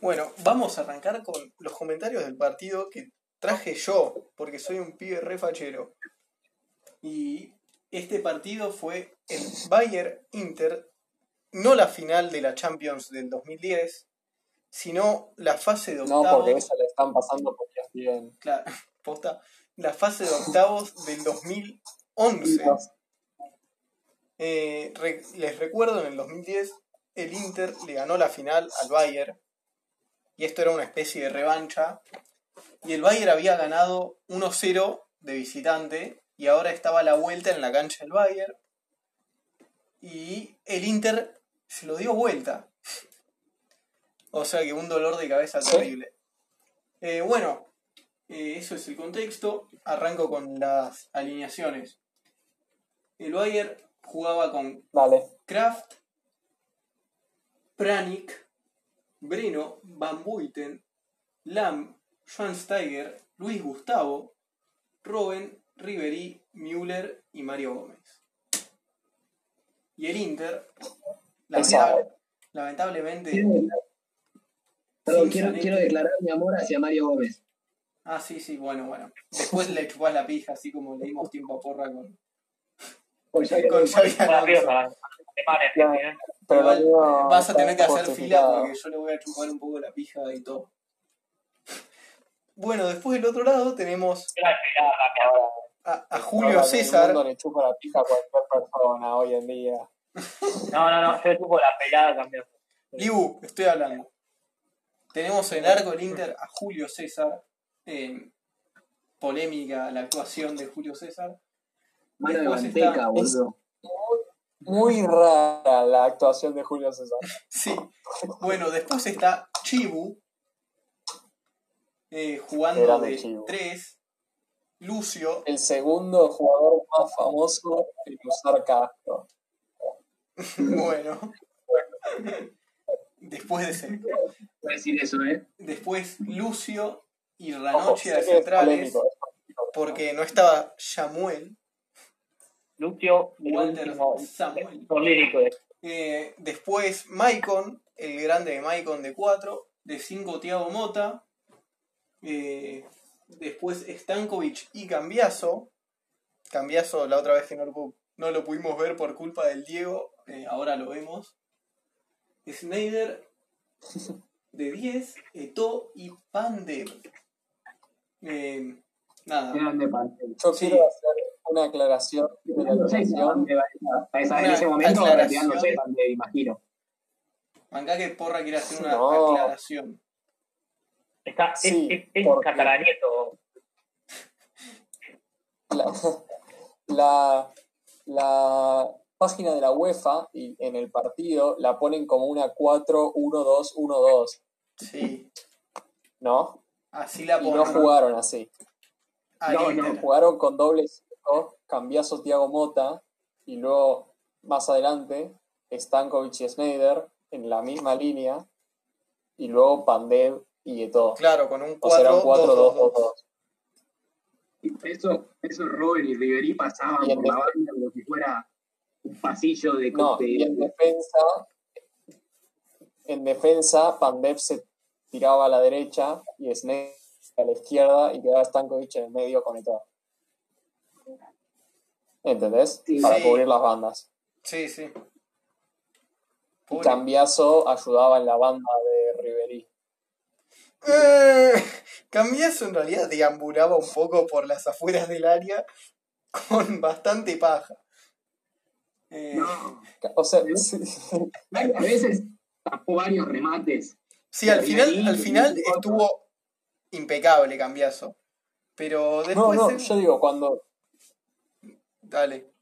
Bueno, vamos a arrancar con los comentarios del partido que traje yo, porque soy un pibe re fachero. Y este partido fue el Bayern Inter, no la final de la Champions del 2010, sino la fase de No, octavos. porque esa le están pasando por bien. Claro, posta, la fase de octavos del 2011. Eh, re- les recuerdo, en el 2010 el Inter le ganó la final al Bayern y esto era una especie de revancha y el Bayern había ganado 1-0 de visitante y ahora estaba a la vuelta en la cancha del Bayern y el Inter se lo dio vuelta. O sea que un dolor de cabeza Sí. terrible. Eh, bueno, eh, eso es el contexto. Arranco con las alineaciones. El Bayern jugaba con. Kraft, Pranik, Breno, Van Buiten, Lam, Schwansteiger, Luis Gustavo, Robben, Ribery, Müller y Mario Gómez. Y el Inter, lamentable- lamentablemente, Quiero, perdón, quiero, quiero declarar mi amor hacia Mario Gómez. Ah, sí, sí, bueno, bueno. Después le chupás la pija, así como le dimos tiempo a porra con, Pues ya con Xavi Pero Igual, no eh, vas a tener que hacer fila porque yo le voy a chupar un poco la pija y todo. Bueno, después del otro lado tenemos a, a Julio César. El mundo le chupa la pija a cualquier persona hoy en día. No, no, no, yo tuvo la pelada también. Liu, estoy hablando. Tenemos en el arco del Inter a Julio César. eh, polémica la actuación de Julio César. Mano de manteca, está- boludo. Muy rara la actuación de Julio César. Sí. Bueno, después está Chibu. eh, jugando de Chibu. 3. Lucio. El segundo jugador más famoso en usar casco. Bueno. Después de ese. Voy a decir eso, ¿eh? Después Lucio y Ojo, Ranoche sé de centrales. polémico, es polémico. Porque no estaba Samuel. Lucio, el Walter último Samuel. lírico de Eh, después Maicon, el grande de Maicon de 4. De 5 Thiago Mota. Eh, después Stankovic y Cambiaso. Cambiaso la otra vez que no lo, no lo pudimos ver por culpa del Diego. eh, ahora lo vemos. Snyder de 10. Eto y Pandev. Eh, nada. Grande. Yo Sí. quiero hacer una aclaración de la alineación. Esa, en Una ese momento aclaración. retirándose Pantel, imagino. Acá que Porra quiere hacer una No. aclaración. Está, Sí, es, es, es porque- catalanieto. La, la, la página de la UEFA y en el partido la ponen como una 4-1-2-1-2, Sí. ¿no? Así la Y no ponen. jugaron así. al No, no. Jugaron con doble 5, Cambiaso Thiago Mota y luego más adelante Stankovic y Snyder en la misma línea y luego Pandev y Eto'o. Claro, con un O sea, eran 4-2-2-2. 4-2-2-2. Eso, eso Robin y Riverí pasaban Y en por la banda como si fuera un pasillo de... No, de- y en defensa, en defensa, Pandev se tiraba a la derecha y Snake a la izquierda y quedaba Stankovic en el medio con Eto'o. ¿Entendés? Sí. Para Sí. cubrir las bandas. Sí, sí. Y. Cambiaso ayudaba en la banda de Riverí. Eh, Cambiaso en realidad deambulaba un poco por las afueras del área con bastante paja. Eh, No, O sea, sí, a veces tapó varios remates. sí, al final, ahí- al final estuvo impecable Cambiaso. Pero no, después. no, él- yo digo, cuando, Dale.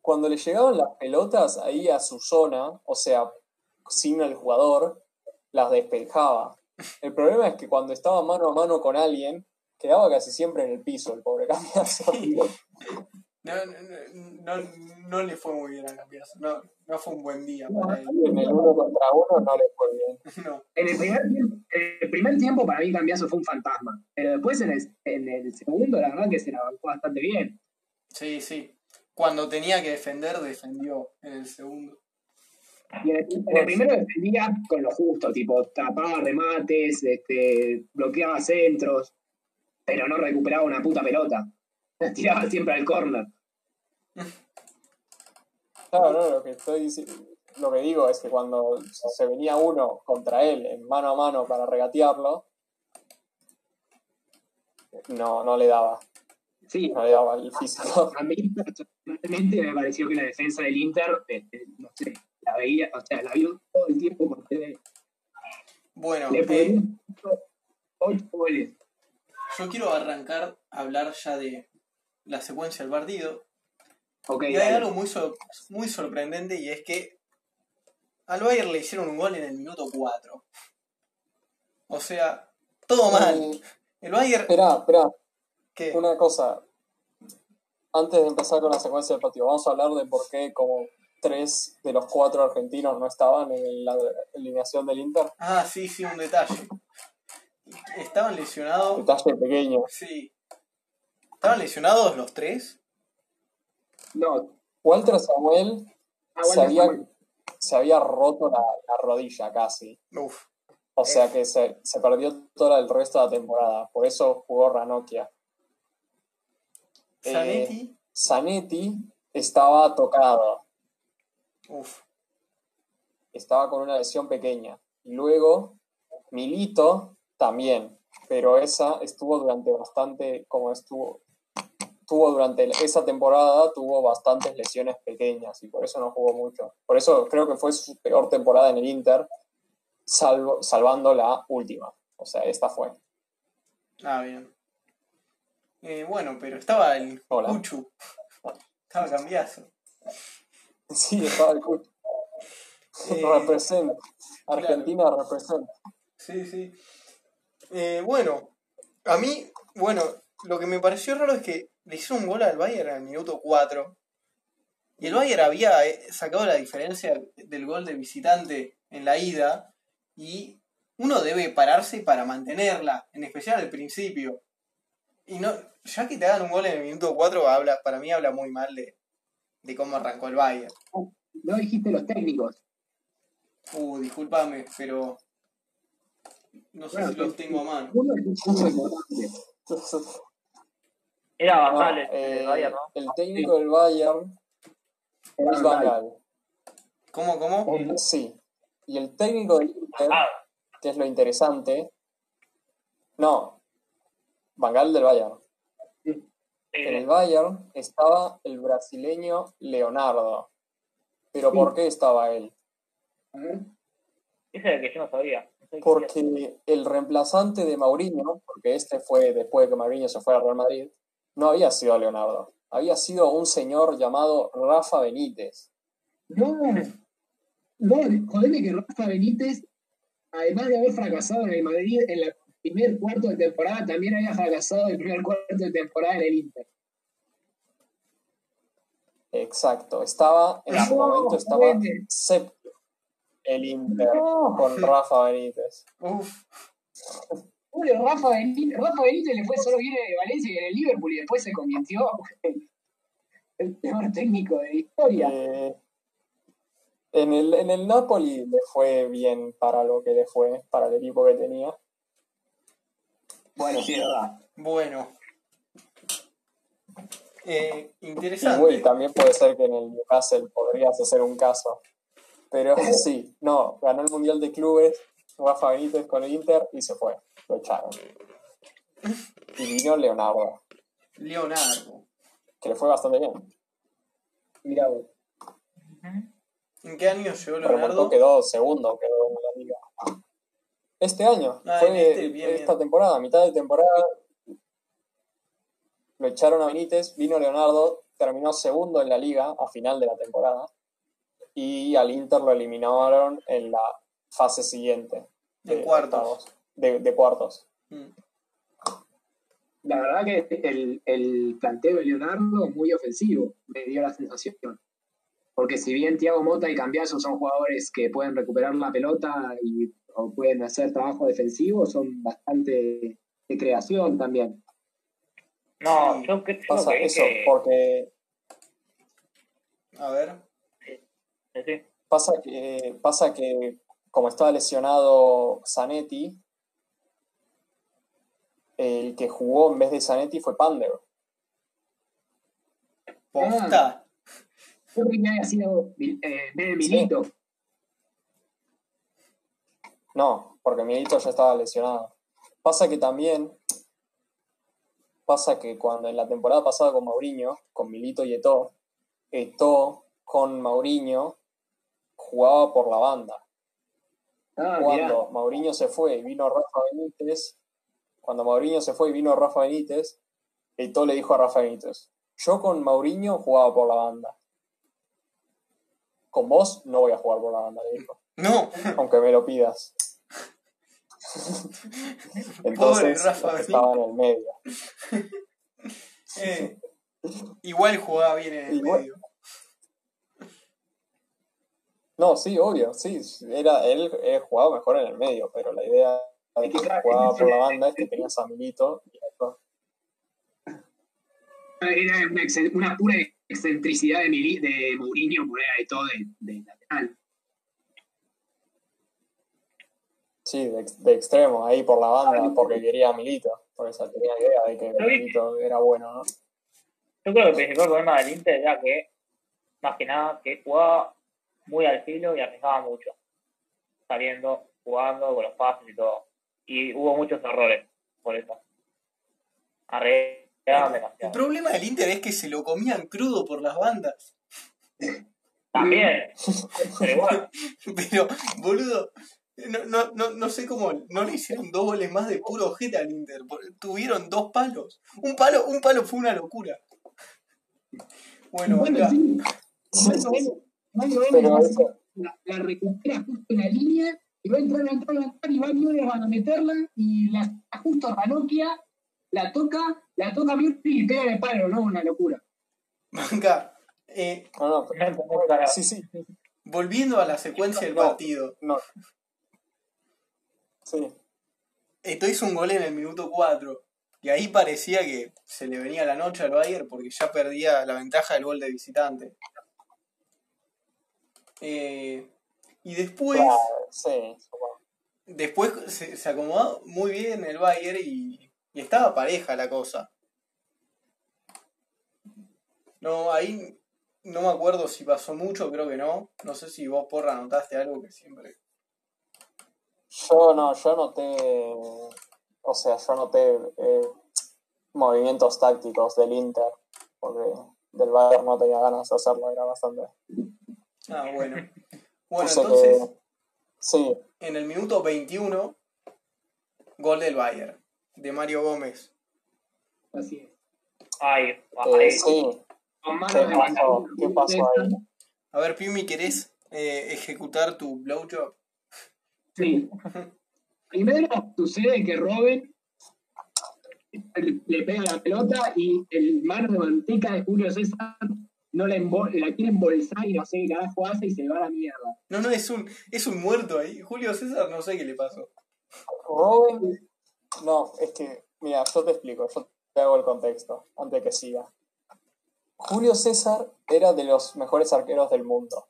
cuando le llegaban las pelotas ahí a su zona, o sea, sin el jugador, las despejaba. El problema es que cuando estaba mano a mano con alguien, quedaba casi siempre en el piso el pobre Cambiaso. No, no, no, no- no le fue muy bien a Cambiaso. No, no fue un buen día para él. En el uno contra uno no le fue bien. No. En el primer tiempo, en el primer tiempo para mí Cambiaso fue un fantasma. Pero después en el, en el segundo, la verdad que se la bancó bastante bien. Sí, sí. Cuando tenía que defender, defendió en el segundo. Y en el, en el primero defendía con lo justo, tipo, tapaba remates, este, bloqueaba centros, pero no recuperaba una puta pelota. Tiraba siempre al córner. Claro, no, lo que estoy dici- lo que digo es que cuando se venía uno contra él en mano a mano para regatearlo, no, no le daba, Sí, físico. a mí personalmente me pareció que la defensa del Inter, este, no sé, la veía, o sea, la vio todo el tiempo por TV. Bueno, Le eh, ocho goles. yo quiero arrancar a hablar ya de la secuencia del partido. Y hay dale. algo muy, sor- muy sorprendente y es que al Bayern le hicieron un gol en el minuto 4. O sea, todo mal. El Bayern... Esperá, esperá, ¿qué? una cosa. Antes de empezar con la secuencia del partido, vamos a hablar de por qué como tres de los cuatro argentinos no estaban en la alineación del Inter. Ah, sí, sí, un detalle. Estaban lesionados... Detalle pequeño. Sí. ¿Estaban lesionados los tres? No, Walter Samuel ah, se había, Samuel. se había roto la, la rodilla casi. Uf. O sea que se, se perdió todo el resto de la temporada. Por eso jugó Ranocchia. Eh, Zanetti... Zanetti estaba tocado. Uf. Estaba con una lesión pequeña. Y luego Milito también. Pero esa estuvo durante bastante, como estuvo, tuvo durante esa temporada, tuvo bastantes lesiones pequeñas y por eso no jugó mucho. Por eso creo que fue su peor temporada en el Inter, salvo, salvando la última. O sea, esta fue. Ah, bien. Eh, bueno, pero estaba el Hola. Cuchu. Estaba cambiazo. Sí, estaba el Cucho. Eh, Represent. Argentina represent. Sí, sí. Eh, bueno, a mí, bueno, lo que me pareció raro es que le hicieron un gol al Bayern al minuto 4. Y el Bayern había sacado la diferencia del gol de visitante en la ida. Y uno debe pararse para mantenerla, en especial al principio. Y no, ya que te hagan un gol en el minuto 4, habla, para mí habla muy mal de, de cómo arrancó el Bayern. No dijiste los técnicos. Uh, discúlpame, pero no sé Bueno, si los tengo a mano. Uno es un punto importante. Era No, Basal el eh, del Bayern, ¿no? el técnico del Bayern Era es. Gaal. ¿Cómo, cómo? Sí. Y el técnico del Inter, Ah, que es lo interesante, no, Van Gaal del Bayern. sí, En el Bayern estaba el brasileño Leonardo. Pero Sí. ¿por qué estaba él? A ver. ese era el que yo no sabía. No. Porque el reemplazante de Mourinho, porque este fue después de que Mourinho se fue al Real Madrid, no había sido Leonardo. Había sido un señor llamado Rafa Benítez. No, no, jodeme que Rafa Benítez, además de haber fracasado en el Madrid en el primer cuarto de temporada, también había fracasado el primer cuarto de temporada en el Inter. Exacto. Estaba, en su No, momento estaba séptimo el Inter No, con Rafa Benítez. Uf, pobre Rafa Benítez, Rafa Benítez le fue solo bien en el Valencia y en el Liverpool y después se convirtió en el peor técnico de la historia. Eh, en, el, en el Napoli le fue bien para lo que le fue, para el equipo que tenía. Bueno, sí, es verdad. bueno. Eh, Y interesante. bueno, también puede ser que en el Newcastle podrías hacer un caso. Pero sí, no, ganó el Mundial de Clubes, Rafa Benítez con el Inter y se fue. Lo echaron. Y vino Leonardo, Leonardo. que le fue bastante bien. Vos. ¿En qué año llegó Leonardo? quedó segundo, quedó en la liga. Este año, Ah, fue en este, bien, esta bien. temporada, mitad de temporada. Lo echaron a Benítez, vino Leonardo, terminó segundo en la liga a final de la temporada. Y al Inter lo eliminaron en la fase siguiente. En cuartos. octavos, de, de cuartos. Mm. La verdad que el, el planteo de Leonardo es muy ofensivo, me dio la sensación. Porque si bien Thiago Mota y Cambiaso son jugadores que pueden recuperar la pelota y o pueden hacer trabajo defensivo, son bastante de creación también. No, Sí. yo, yo Pasa eso, que... porque A ver. sí. Pasa que, pasa que como estaba lesionado Zanetti, el que jugó en vez de Zanetti fue Pander. Posta. Yo creí que había sido eh, de Milito. No, porque Milito ya estaba lesionado. Pasa que también, pasa que cuando en la temporada pasada con Mauriño, con Milito y Eto'o, Eto'o con Mauriño jugaba por la banda. Ah, mirá. Cuando Mauriño se fue y vino Rafa Benítez, cuando Mauriño se fue y vino Rafa Benítez, Eto'o le dijo a Rafa Benítez, yo con Mauriño jugaba por la banda. Con vos no voy a jugar por la banda, le dijo. No, aunque me lo pidas. Entonces Rafa estaba en el medio. eh, igual jugaba bien en el Igual. medio. No, sí, obvio, sí, era él eh, jugaba mejor en el medio, pero la idea de que jugaba por la banda es que tenías a Milito y. Era una, pura excentricidad de, Mili, de Mourinho poner a todo de, de lateral. Sí, de, de extremo, ahí por la banda, porque quería a Milito, porque esa tenía idea de que Milito era bueno, ¿no? Yo creo que el principal problema del Inter era que, más que nada, que jugaba muy al filo y arriesgaba mucho. Saliendo, jugando, con los pases y todo. Y hubo muchos errores por eso. Arriesgaban El demasiado. problema del Inter es que se lo comían crudo por las bandas. También. Pero igual, Pero, boludo, no, no, no, no sé cómo no le hicieron dos goles más de puro ojete al Inter. Tuvieron dos palos. Un palo, un palo fue una locura. Bueno, Bueno, acá. sí. Pero hace- eso- la, la recupera justo en la línea y va a entrar, va a entrar, va a entrar y va Müller van a meterla y la justo Ranocchia, la toca, la toca Müller y pega en el palo, ¿no? Una locura. Acá. Eh, No, no, pero- no sí, sí, volviendo a la secuencia del No. partido. no. Sí, Esto hizo un gol en el minuto 4. Y ahí parecía que se le venía la noche al Bayern porque ya perdía la ventaja del gol de visitante. Eh, y después, sí, después se, se acomodó muy bien el Bayern y, y estaba pareja la cosa. No, ahí no me acuerdo si pasó mucho, creo que no. No sé si vos, porra, notaste algo que siempre. Yo no, yo noté, o sea, yo noté eh, movimientos tácticos del Inter, porque del Bayern no tenía ganas de hacerlo, era bastante. Ah, bueno. Bueno, puse entonces, que- sí, en el minuto 21, gol del Bayern, de Mario Gómez. Así es. Ay, eh, ahí. sí, Con manos ¿qué de pasó? ¿Qué pasó ahí? A ver, Piumi, ¿querés eh, ejecutar tu blowjob? Sí. Primero sucede que Robin le pega la pelota y el mano de manteca de Julio César no la, la quiere embolsar y no sé qué carajo hace y se va a la mierda. No, no, es un, es un muerto ahí. Julio César, no sé qué le pasó. Robin, no, es que, mira, yo te explico, yo te hago el contexto, antes que siga. Julio César era de los mejores arqueros del mundo.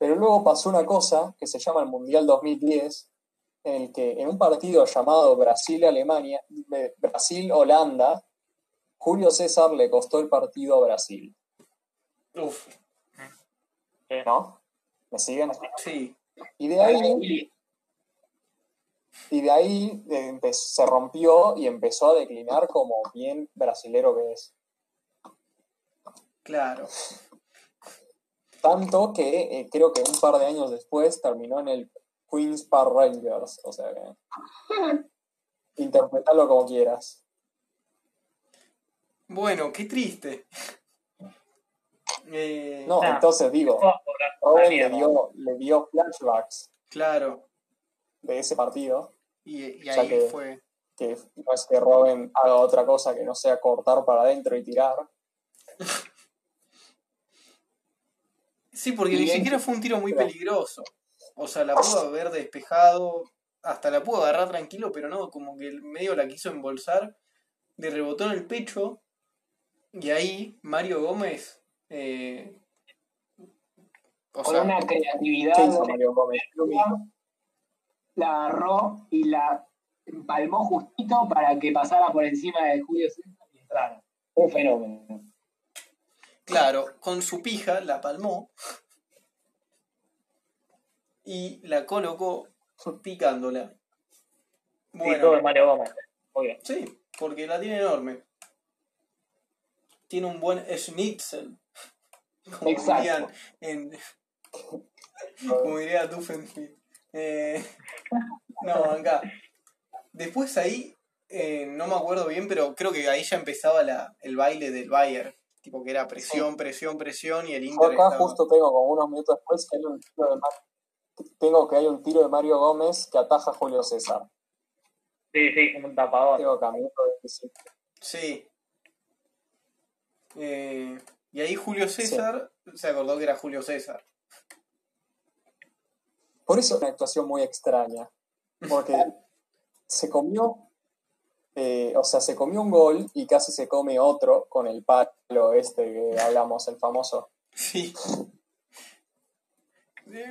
Pero luego pasó una cosa que se llama el Mundial 2010, en el que en un partido llamado Brasil-Alemania, Brasil-Holanda, Julio César le costó el partido a Brasil. Uf, ¿No? ¿Me siguen? sí. Y de ahí Y de ahí se rompió y empezó a declinar como bien brasilero que es. Claro. Tanto que eh, creo que un par de años después terminó en el Queens Park Rangers. O sea que. Interpretalo como quieras. Bueno, qué triste. Eh, No, Nah. entonces digo, Robin le dio, le dio flashbacks Claro. de ese partido. Y, ahí que- fue. Que no es que Robin haga otra cosa que no sea cortar para adentro y tirar. Sí, porque ni siquiera fue un tiro muy peligroso. O sea, la pudo haber despejado, hasta la pudo agarrar tranquilo, pero no, como que el medio la quiso embolsar, le rebotó en el pecho, y ahí Mario Gómez eh, O con sea, una creatividad. La agarró y la empalmó justito para que pasara por encima de Julio César y entrara. Un fenómeno. Claro, con su pija la palmó y la colocó picándola. Sí, todo Bueno, de Mario Gómez. Obvio. sí, porque la tiene enorme. Tiene un buen schnitzel. Como Exacto. dirían en, como diría Duffenfield. Eh, no, acá. Después ahí, eh, no me acuerdo bien, pero creo que ahí ya empezaba la, el baile del Bayern. Tipo que era presión, presión, presión y el Yo Inter acá estaba... justo tengo como unos minutos después que hay un tiro de Mar- tengo que hay un tiro de Mario Gómez que ataja a Julio César. Sí, sí, como un tapador. Tengo acá, minuto 25. Sí. Eh, y ahí Julio César se acordó que era Julio César. Por eso es una actuación muy extraña. Porque se comió, eh, o sea, se comió un gol y casi se come otro con el palo este que hablamos, el famoso. Sí.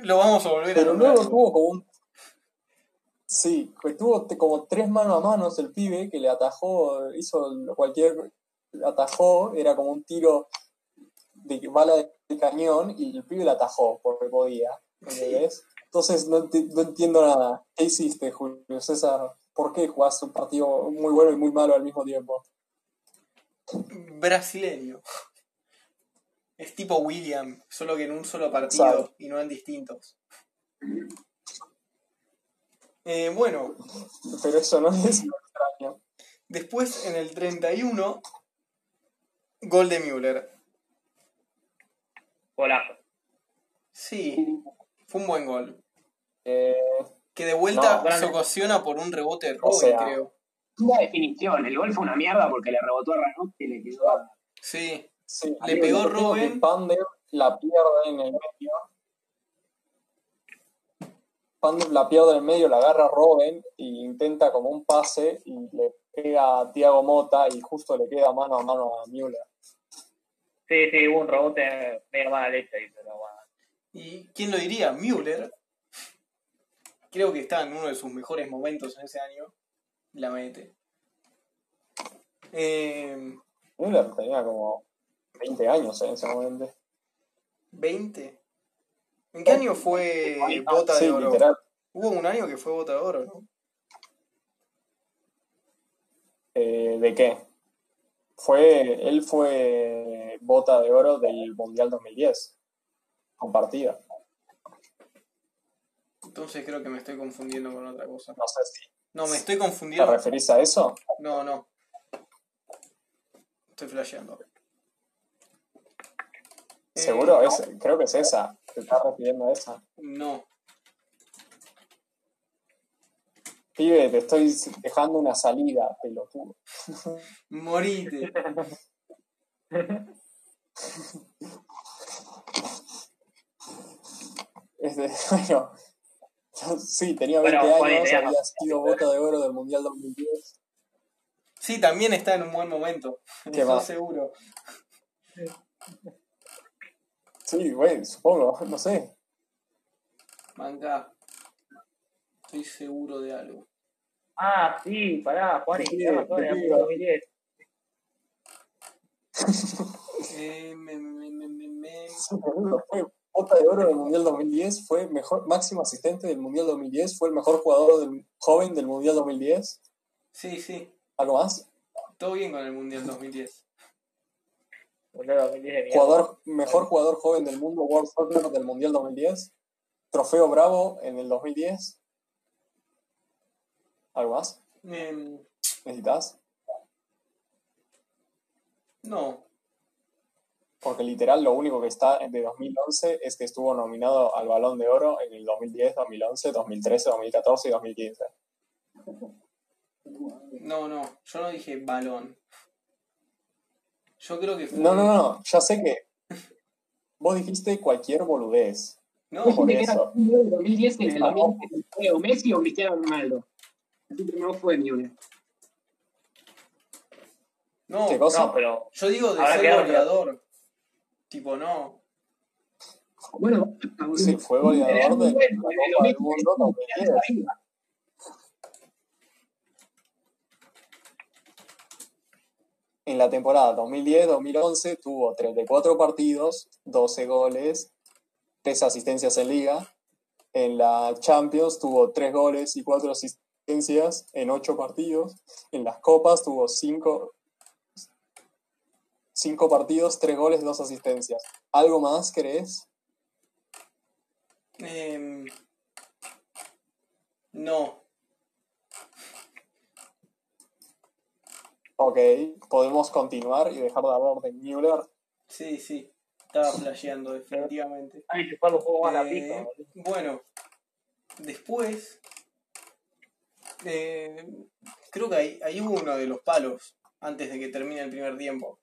Lo vamos a volver a Pero luego tuvo como un... Sí, que tuvo como tres manos a manos el pibe que le atajó, hizo cualquier... Atajó, era como un tiro de bala de cañón y el pibe le atajó porque podía. ¿entendés? Entonces no, enti- no entiendo nada. ¿Qué hiciste, Julio César? ¿Por qué jugaste un partido muy bueno y muy malo al mismo tiempo? Brasileño. Es tipo William, solo que en un solo partido y no en distintos. Eh, bueno, Pero eso no es extraño. después en el 31, gol de Müller. Golazo. Sí, fue un buen gol. Eh, Que de vuelta No, se ocasiona por un rebote de O Robin, sea, creo. Una definición. El gol fue una mierda porque le rebotó a Ranot y le quedó a... Sí, sí, Le pegó Robin. Pander la pierde en el medio. Pander la pierde en el medio, la agarra Robin e intenta como un pase y le pega a Thiago Mota y justo le queda mano a mano a Müller. Sí, sí, hubo un rebote medio mala leche ahí, pero bueno. ¿Y quién lo diría? Müller. Creo que está en uno de sus mejores momentos en ese año. La mete. Eh, Müller tenía como 20 años en ese momento. 20. ¿En qué año fue bota Sí, de oro? literal. Hubo un año que fue bota de oro, ¿no? Eh, ¿De qué? Fue, él fue bota de oro del Mundial 2010. Compartida. Entonces creo que me estoy confundiendo con otra cosa. No sé si No, me estoy te confundiendo. referís a eso. No, no. Estoy flasheando. Eh, Seguro, es, creo que es esa. Te estás refiriendo a esa. No. Pibe, te estoy dejando una salida, pelotudo. Morite. Bueno, sí, tenía Bueno, 20 Juan, años, había sido bota de oro del Mundial 2010. Sí, también está en un buen momento. ¿Qué Estoy más? seguro. Sí, güey, supongo, no sé. Manga. Estoy seguro de algo. Ah, sí, pará, Juan, sí, en sí. 2010. Eh, me, me, me, me, bota de oro del Mundial 2010, fue mejor máximo asistente del Mundial 2010, fue el mejor jugador del, joven del Mundial 2010. Sí, sí. ¿Algo más? Todo bien con el Mundial 2010. Mundial 2010 de mierda. Jugador, mejor jugador joven del mundo, World Soccer del Mundial 2010. Trofeo Bravo en el 2010. ¿Algo más? Em, ¿Necesitas? no. Porque literal lo único que está de 2011 es que estuvo nominado al Balón de Oro en el 2010, 2011, 2013, 2014 y 2015. No, no. Yo no dije balón. Yo creo que fue. No, no, no, ya sé que vos dijiste cualquier boludez. No, Por que era eso. el 2010 que en el 2010 fue o Messi o Cristiano Ronaldo. Así que no fue Müller. no. ¿Qué cosa? No, pero Yo digo de ser goleador. Tipo, no. Bueno. Sí, fue goleador de bueno, la Copa del 2010, Mundo 2010. arriba. En la temporada 2010-2011 tuvo 34 partidos, 12 goles, 3 asistencias en liga. En la Champions tuvo 3 goles y 4 asistencias en 8 partidos. En las Copas tuvo 5 partidos, 3 goles, 2 asistencias. ¿Algo más crees? Em, no. Ok, podemos continuar y dejar de hablar de Müller. Sí, sí. Estaba flasheando, definitivamente. Ay, se fue un poco más la Eh, pija, boludo. bueno, después. eh, creo que ahí, ahí hubo uno de los palos antes de que termine el primer tiempo.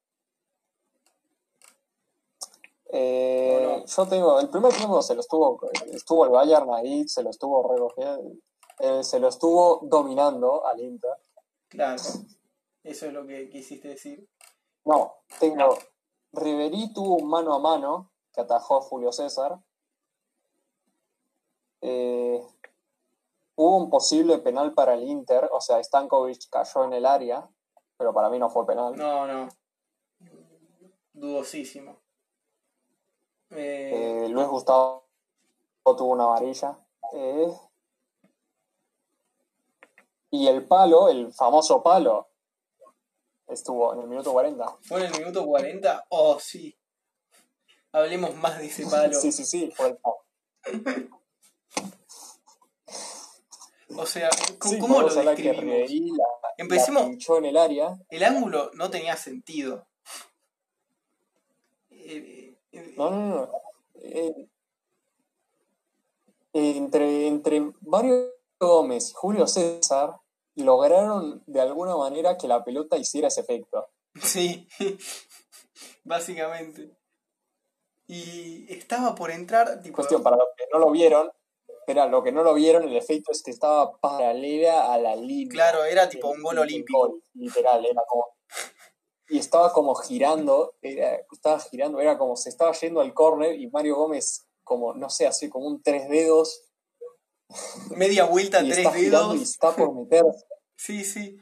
Eh. Yo tengo, el primer tiempo se lo estuvo, estuvo el Bayern ahí, se lo estuvo recogiendo, eh, se lo estuvo dominando al Inter. Claro. Eso es lo que quisiste decir. No, tengo, Riverí tuvo un mano a mano que atajó a Julio César. Eh, hubo un posible penal para el Inter, o sea, Stankovic cayó en el área, pero para mí no fue penal. No, no. Dudosísimo. Eh, Eh, Luis Gustavo tuvo una amarilla. Eh, y el palo, el famoso palo, estuvo en el minuto 40. ¿Fue en el minuto 40? Oh, sí. Hablemos más de ese palo. Sí, sí, sí, fue el palo. O sea, ¿cómo, Sí, cómo lo describimos? La, Empecemos. la pinchó en el área. El ángulo no tenía sentido. Eh, No, no, no. Eh, entre, entre Mario Gómez y Julio César lograron de alguna manera que la pelota hiciera ese efecto. Sí, básicamente. Y estaba por entrar, tipo, Cuestión, para los que no lo vieron, era lo que no lo vieron, el efecto es que estaba paralela a la línea. claro, era tipo un gol olímpico. gol, literal, era como. Y estaba como girando, era, estaba girando, era como se estaba yendo al córner y Mario Gómez, como, no sé, así como un tres dedos, Media vuelta, y tres está girando y dedos. está por meterse. Sí, sí.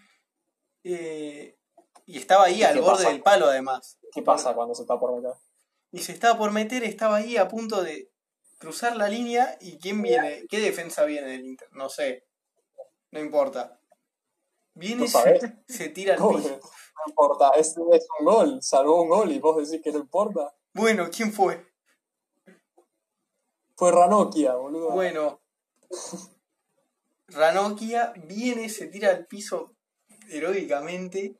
Eh, y estaba ahí ¿Y al borde pasa? del palo, además. ¿Qué pasa cuando se está por meter? Y se estaba por meter, estaba ahí a punto de cruzar la línea. ¿Y quién viene? ¿Qué defensa viene del Inter? No sé. No importa. Viene, ¿Tú se, tira al ¿Cómo piso. No importa, es, es un gol, salvó un gol y vos decís que no importa. Bueno, ¿quién fue? Fue Ranocchia, boludo. Bueno, Ranocchia viene, se tira al piso heroicamente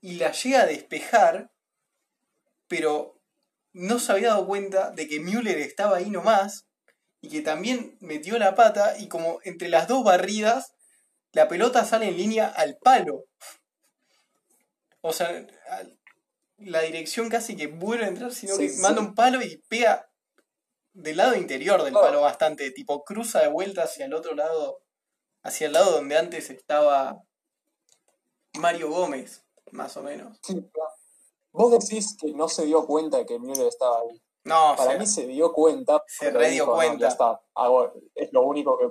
y la llega a despejar, pero no se había dado cuenta de que Müller estaba ahí nomás y que también metió la pata y como entre las dos barridas la pelota sale en línea al palo. O sea, la dirección casi que vuelve a entrar, sino Sí, que sí. manda un palo y pega del lado interior del palo bastante, tipo cruza de vuelta hacia el otro lado, hacia el lado donde antes estaba Mario Gómez, más o menos. Sí. Vos decís que no se dio cuenta de que Müller estaba ahí. No, Para mí se dio cuenta. se pero re dio dijo, "No, cuenta". ya está, hago- es lo único que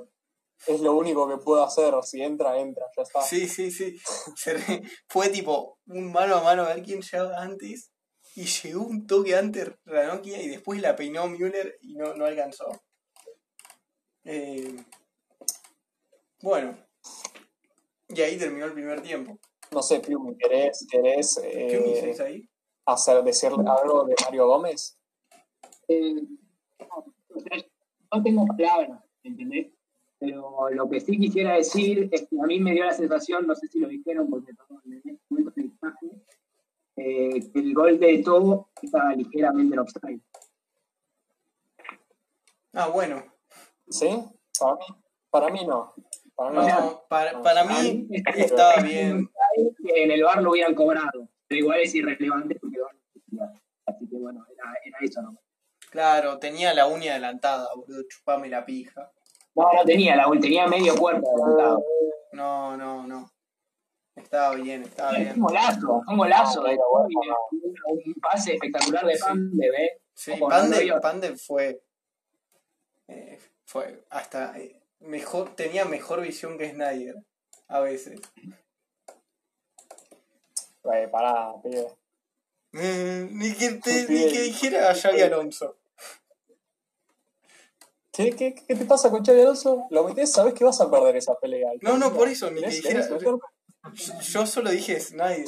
es lo único que puedo hacer. Si entra, entra, ya está. sí, sí, sí. Re- fue tipo un mano a mano a ver quién llegaba antes y llegó un toque antes Ranocchia y después la peinó Müller y no, no alcanzó. Eh, bueno, y ahí terminó el primer tiempo. No sé, Piumi, ¿querés, querés eh, ¿Qué me dices ahí? hacer, decirle algo de Mario Gómez? Eh, no, o sea, no tengo palabras, ¿entendés? Pero lo que sí quisiera decir es que a mí me dio la sensación, no sé si lo dijeron porque no en este momento del mensaje, eh, que el gol de todo estaba ligeramente en offside. Ah, bueno. ¿Sí? Para mí, para mí no. Para mí No, no. para, mí estaba bien. que en el bar lo hubieran cobrado, pero igual es irrelevante porque el bar no. Así que bueno, era, era eso nomás. Claro, tenía la uña adelantada, boludo, chupame la pija. No, no tenía la tenía medio cuerpo adelantado. No, no, no. estaba bien, estaba Un bien. golazo, un golazo. No, de pero bueno, un, un pase espectacular de Sí. Pandev, ¿eh? Sí, Ojo, no lo Pande, digo. Pande fue. eh, fue hasta. eh, mejor Tenía mejor visión que Snyder. A veces. Güey, pará, pibe. Eh, ni, que te- ni que dijera a Xavi Alonso. ¿Qué, qué, ¿Qué te pasa con Xavi Alonso? Lo metés, sabés que vas a perder esa pelea. No, no, por eso, ni que ¿Querés- dijera. meterme? Yo solo dije Snyder.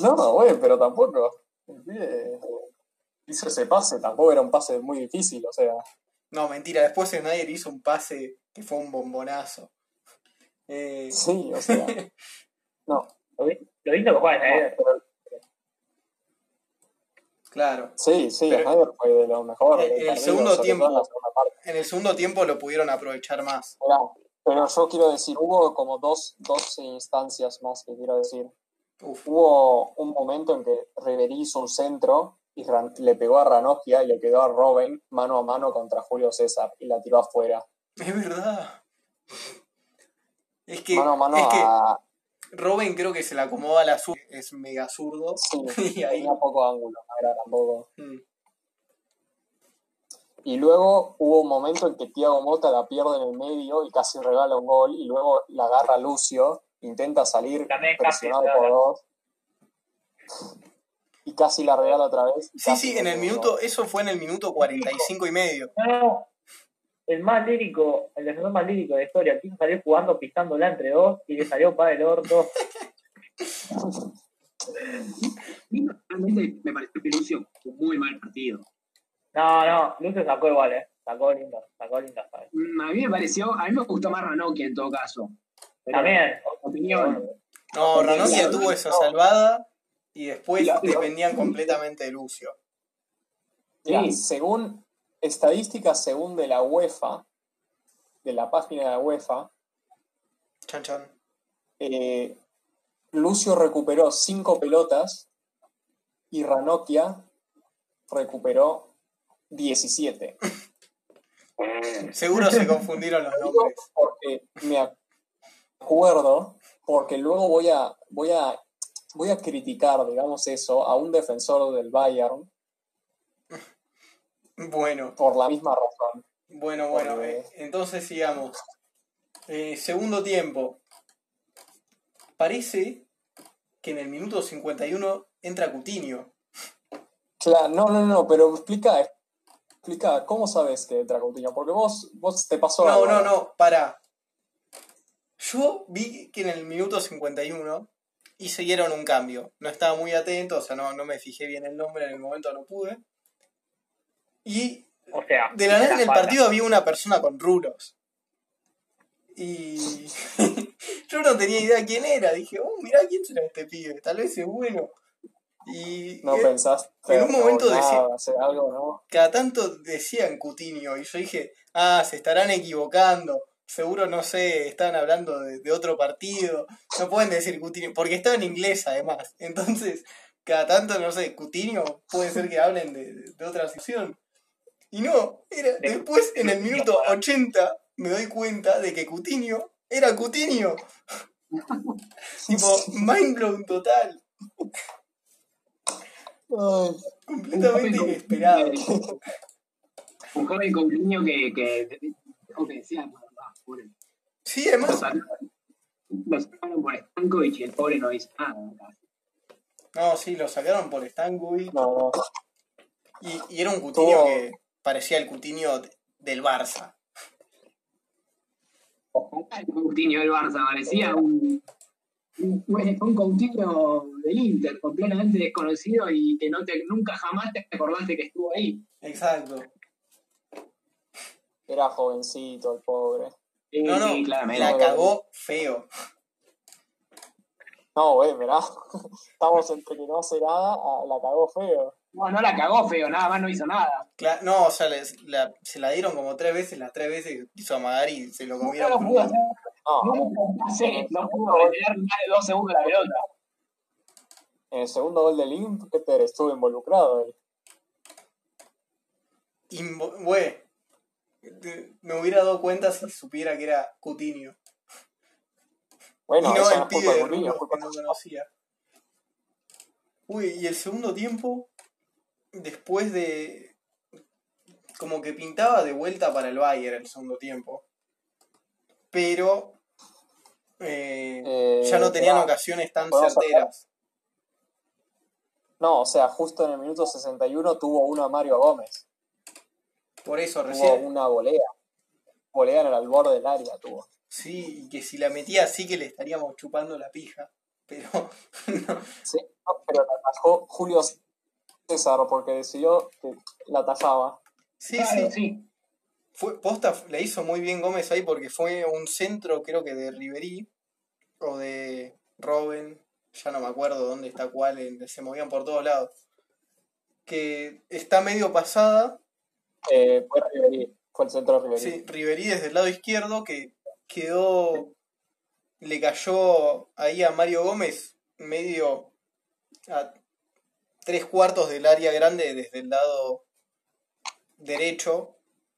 No, güey, pero tampoco. El pibe hizo ese pase, tampoco era un pase muy difícil, o sea. No, mentira, después Snyder hizo un pase que fue un bombonazo. Eh, Sí, o sea. No, Lo, vi- lo lindo que juega Snyder. Claro. sí, sí, Snyder fue de lo mejor. El partido, segundo tiempo- en el segundo tiempo lo pudieron aprovechar más. Pero yo quiero decir, hubo como dos, dos instancias más que quiero decir. Uf. Hubo un momento en que Ribery hizo un centro y Ran- le pegó a Ranocchia y le quedó a Robin mano a mano contra Julio César y la tiró afuera. Es verdad. Es que, Mano a mano es que a. Robin creo que se la acomoda a la es mega zurdo. Sí, Y ahí. tenía poco ángulo, no era tampoco. Mm. Y luego hubo un momento en que Thiago Mota la pierde en el medio y casi regala un gol. Y luego la agarra Lucio, intenta salir presionado por dos. Y casi la regala otra vez. Sí, sí, en el minuto, eso fue en el minuto 45 y medio. No, no. El más lírico, el defensor más lírico de la historia, quiso salir jugando pisándola entre dos y le salió para el orto. Realmente me pareció que Lucio jugó un muy mal partido. No, no, Lucio sacó igual, eh. Sacó lindo, sacó lindo. ¿sabes? Mm, A mí me pareció, a mí me gustó más Ranocchia en todo caso. Pero, También. Opinión. No, Ranocchia Sí, tuvo esa no. salvada y después dependían completamente de Lucio. Sí. según estadísticas, según de la UEFA, de la página de la UEFA, Chan chan. eh, Lucio recuperó cinco pelotas y Ranocchia recuperó 17. Seguro se confundieron los nombres. porque me acuerdo, porque luego voy a, voy a, voy a criticar, digamos eso, a un defensor del Bayern Bueno, por la misma razón. bueno, bueno. Porque- eh, entonces sigamos. Eh, segundo tiempo. Parece que en el minuto 51 entra Coutinho. Claro, no, no, no, pero explica, explica, ¿cómo sabes que entra Coutinho? Porque vos, vos te pasó No, algo, no, no, para. Yo vi que en el minuto 51 hicieron un cambio. No estaba muy atento, o sea, no, no me fijé bien el nombre, en el momento no pude. Y O sea, de la nada en el partido había una persona con rulos. Y yo no tenía idea quién era. Dije, oh, mirá quién será este pibe, tal vez es bueno. Y No pensaste en un momento decía- algo, ¿no? cada tanto decían Coutinho y yo dije, ah, se estarán equivocando. Seguro, no sé, estaban hablando de, de otro partido. No pueden decir Coutinho, porque estaba en inglés además. Entonces, cada tanto, no sé, Coutinho puede ser que hablen de, de- de otra sección. Y no, era, después en el minuto 80 me doy cuenta de que Coutinho era Coutinho. tipo, mind blown total. Completamente inesperado. Un joven con niño que, que, o que decía, "No, no, pobre". Sí, además, lo sacaron por Stankovic y el pobre no hizo nada. no, sí, lo sacaron por Stankovic. no. Y, y era un Coutinho Tuvo- que parecía el Coutinho de- del Barça. El Coutinho del Barça parecía un, un, un Coutinho del Inter, completamente desconocido y que no te, nunca jamás te acordaste que estuvo ahí. Exacto. Era jovencito el pobre. Sí, No, no, sí, claramente. la cagó feo. No, güey, mirá. Estamos entre que no hace nada a la cagó feo. No, no la cagó feo, nada más no hizo nada. Cla- no, o sea, les- la- se la dieron como tres veces, las tres veces quiso amagar y se lo No, comieron. lo pudo hacer. No, No, no, no pudo retener más de dos segundos la pelota. en el segundo gol del Inter estuvo involucrado él. Invo- güey, te- me hubiera dado cuenta si supiera que era Coutinho. Bueno, y no eso el no es culpa pibe de de que no conocía. Uy, y el segundo tiempo, después de. Como que pintaba de vuelta para el Bayern el segundo tiempo. Pero. eh, Eh, ya no tenían ocasiones tan certeras. No, o sea, justo en el minuto 61 tuvo una Mario Gómez. Por eso Tuvo recién. una volea. Volea en el borde del área tuvo. Sí, y que si la metía así que le estaríamos chupando la pija. Pero. no. Sí, no, pero la atajó Julio César porque decidió que la atajaba. Sí, Claro, sí. sí. Fue, posta la hizo muy bien Gómez ahí porque fue un centro, creo que de Riverí o de Robben, ya no me acuerdo dónde está cuál, en- se movían por todos lados. Que está medio pasada, Eh, fue Ribery, fue el centro de Ribery. sí, Riverí desde el lado izquierdo, que quedó, le cayó ahí a Mario Gómez medio a tres cuartos del área grande desde el lado derecho,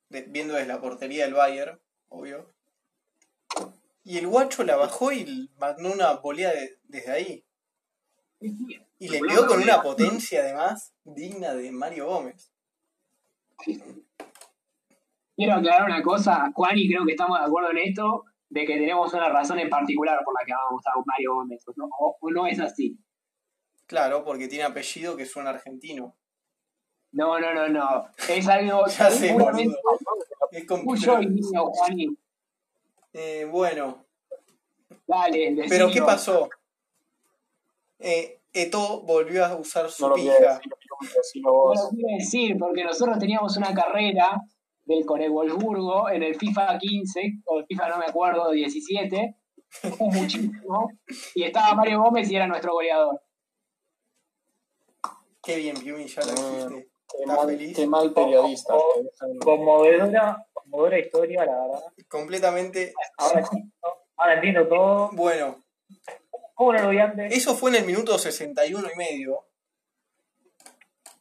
de- viendo desde la portería del Bayern, obvio. Y el guacho la bajó y mandó una volea de- desde ahí. Y le quedó con una potencia además digna de Mario Gómez. Quiero aclarar una cosa, Juan, y creo que estamos de acuerdo en esto, de que tenemos una razón en particular por la que vamos a Mario Gómez. ¿O no, o no es así? Claro, porque tiene apellido que es un argentino. No, no, no, no. Es algo Ya sé, puramente. Es complicado. Eh, bueno, Dale, pero. ¿qué pasó? Eh, Eto volvió a usar su No lo pija. decir, quiero decirlo No vos. lo quiero decir, porque nosotros teníamos una carrera del con el Wolfsburgo en el FIFA 15, o el FIFA no me acuerdo, 17, fue muchísimo, y estaba Mario Gómez y era nuestro goleador. Qué bien, Piumi, ya lo Mm. dijiste. Qué ¿Estás mal, feliz? qué mal periodista. Conmovedora, conmovedora historia, la verdad. Completamente. Ahora entiendo, ahora entiendo todo. Bueno, ¿Cómo no lo vi antes? eso fue en el minuto 61 y medio.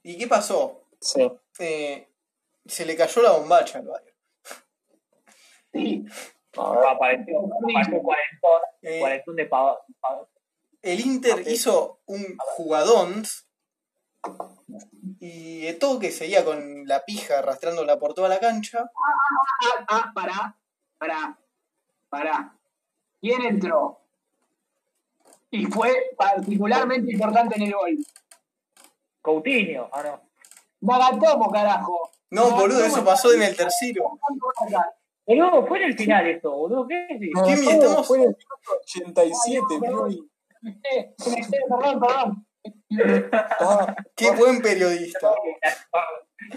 ¿Y qué pasó? Sí. Eh, se le cayó la bombacha al Bayern. Sí, Apareció, apareció cuarentón, Eh, cuarentón de pavo. el Inter hizo un jugadón y Eto que seguía con la pija arrastrándola por toda la cancha. ah, ah, pará, pará, pará. ¿Quién entró? Y fue particularmente importante en el gol. Coutinho, ah no. Nagatomo, carajo. No, No, boludo, no, eso no. pasó en el tercero. Boludo, fue en el final esto, boludo, ¿qué no, no, estamos- Fue en el minuto 87, Piumi. Eh, Perdón, perdón. Ah, Qué buen periodista.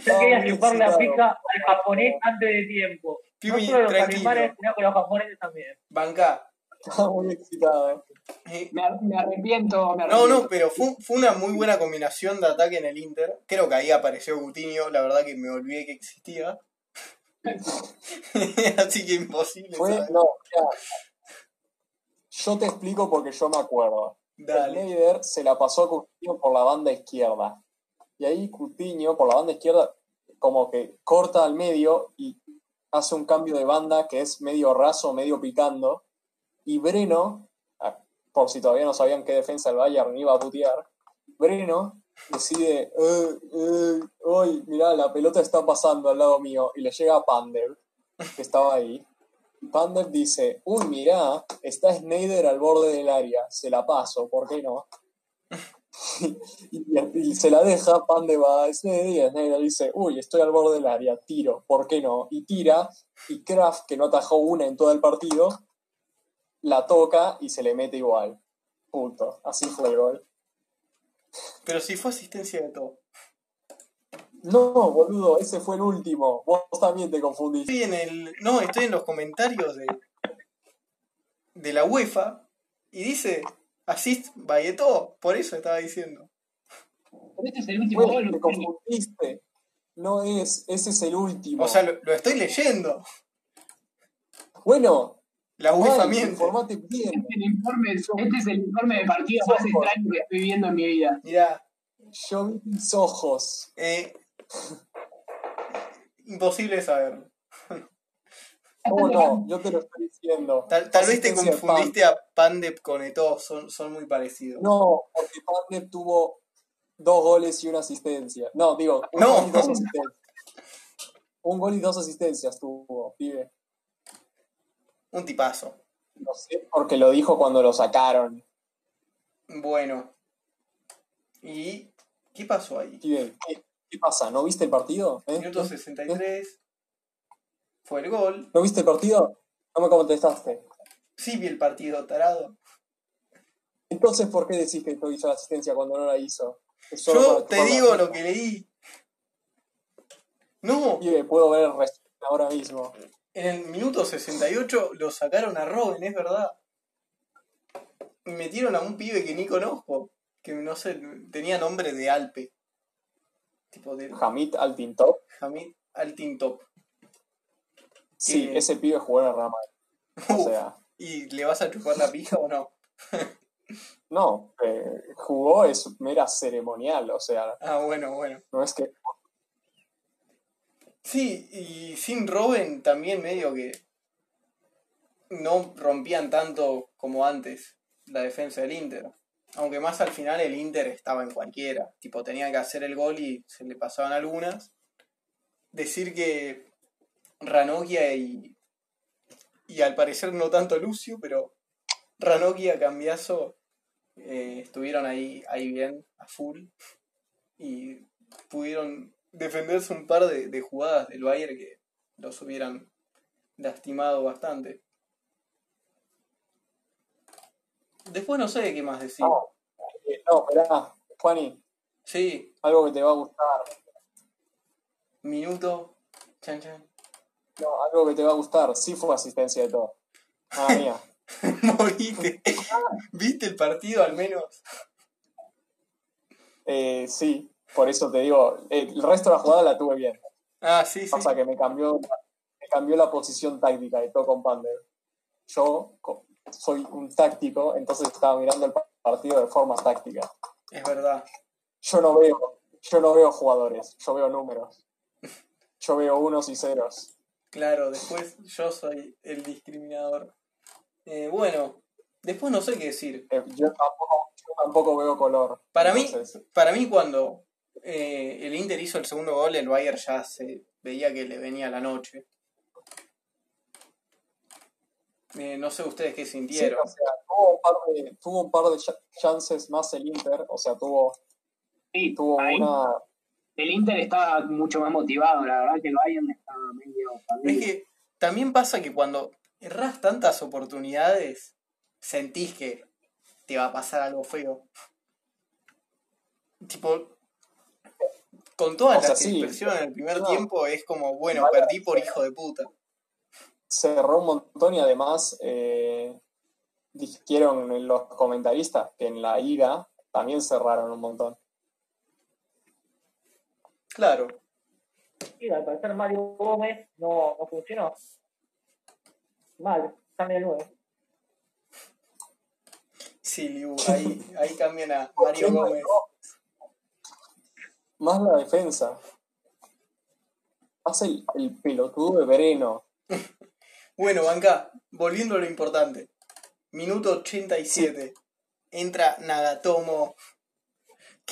Yo quería Ah, chuparle la pija al japonés antes de tiempo. No Piumi, solo los sino los japoneses también. Banca. estaba muy excitado. eh. Eh, Me, ar- me arrepiento, me No, arrepiento. no, pero fue, fue una muy buena combinación de ataque en el Inter. Creo que ahí apareció Coutinho, la verdad que me olvidé que existía. Así que imposible. Fue, no. Yo te explico porque yo me acuerdo. Dale. Schneider se la pasó a Coutinho por la banda izquierda. Y ahí Coutinho, por la banda izquierda, como que corta al medio y hace un cambio de banda que es medio raso, medio picando. Y Breno, ah, por si todavía no sabían qué defensa el Bayern iba a putear, Breno decide, eh, eh, uy, mirá, la pelota está pasando al lado mío. Y le llega a Pander, que estaba ahí. Pander dice, uy, mirá, está Snyder al borde del área, se la paso, ¿por qué no? y, se la deja, Pander va a Snyder y dice, uy, estoy al borde del área, tiro, ¿por qué no? Y tira, y Kraft, que no atajó una en todo el partido, la toca y se le mete igual. Punto. Así fue el gol. Pero si fue asistencia de todo. No, boludo, ese fue el último. Vos también te confundiste. Estoy en el. No, estoy en los comentarios de. de la UEFA. Y dice. Assist by Eto'o. Por eso estaba diciendo. Pero este es el último Bueno, gol. te confundiste. No es, ese es el último. O sea, lo, lo estoy leyendo. bueno, La UEFA miente. informate bien. Este es el informe, este es el informe de partido más extraño que estoy viendo en mi vida. Mirá. Yo vi mis ojos. eh, imposible saberlo. No, no, yo te lo estoy diciendo. Tal, tal vez te confundiste a Pandep con Eto'o, son, son muy parecidos. No, porque Pandep tuvo dos goles y una asistencia. No, digo, un No. gol y dos asistencias. Un gol y dos asistencias tuvo, pibe. Un tipazo. No sé, porque lo dijo cuando lo sacaron. Bueno. ¿Y qué pasó ahí? Pibe, ¿qué, qué pasa? ¿No viste el partido? ¿Eh? Minuto 63. Fue el gol. ¿No viste el partido? No me contestaste. Sí vi el partido, tarado. Entonces, ¿por qué decís que Eto'o hizo la asistencia cuando no la hizo? Yo te digo lo que leí. No, Pibe, puedo ver el resumen ahora mismo. en el minuto 68 lo sacaron a Robin, es verdad. Y metieron a un pibe que ni conozco. Que no sé, tenía nombre de Alpe. Tipo de Hamid Altintop. Hamid Altintop. Sí, Que- ese pibe el Real Madrid. O sea, ¿Y le vas a chupar la pija o no? no, eh, jugó es mera ceremonial. O sea, Ah, bueno, bueno. no es que Sí, y sin Robin también medio que no rompían tanto como antes la defensa del Inter. Aunque más al final el Inter estaba en cualquiera. Tipo, tenían que hacer el gol y se le pasaban algunas. Decir que Ranocchia y, y al parecer no tanto Lucio, pero Ranocchia, Cambiaso eh, estuvieron ahí, ahí bien, a full. Y pudieron defenderse un par de, de jugadas del Bayern que los hubieran lastimado bastante. Después no sé qué más decir. No. Eh, no, esperá, Juani, Sí, algo que te va a gustar. minuto. Chan chan. No, algo que te va a gustar. Sí fue asistencia de todo. Mala mía. Moriste. ¿Viste el partido al menos? Eh, sí, por eso te digo, el resto de la jugada la tuve bien. Ah, sí, sí. Pasa que me cambió, me cambió la posición táctica de todo con Pander. Yo soy un táctico, entonces estaba mirando el partido de forma táctica. Es verdad. Yo no veo, yo no veo jugadores, yo veo números. Yo veo unos y ceros. Claro, después yo soy el discriminador. Eh, bueno, después no sé qué decir. Eh, yo, tampoco, yo tampoco veo color. Para mí, para mí cuando eh, el Inter hizo el segundo gol, el Bayern ya se veía que le venía la noche. Eh, no sé ustedes qué sí, sintieron. o sea, tuvo un par de, tuvo un par de ch- chances más el Inter, o sea, tuvo, Sí, tuvo ahí una, el Inter estaba mucho más motivado, la verdad que el Bayern estaba medio Es perdido. que también pasa que cuando erras tantas oportunidades, sentís que te va a pasar algo feo. Tipo, con todas O sea, las sí. en el primer No. tiempo es como, bueno, perdí por hijo de puta. Cerró un montón y además eh, dijeron los comentaristas que en la ida también cerraron un montón. Claro, Y al parecer Mario Gómez no, no funcionó. Mal, cambia el 9. sí, Liu, ahí, ahí cambian a Mario Gómez. Más la defensa. Más el, el pelotudo de Vereno. Bueno, Banca, volviendo a lo importante. Minuto 87. Entra Nagatomo.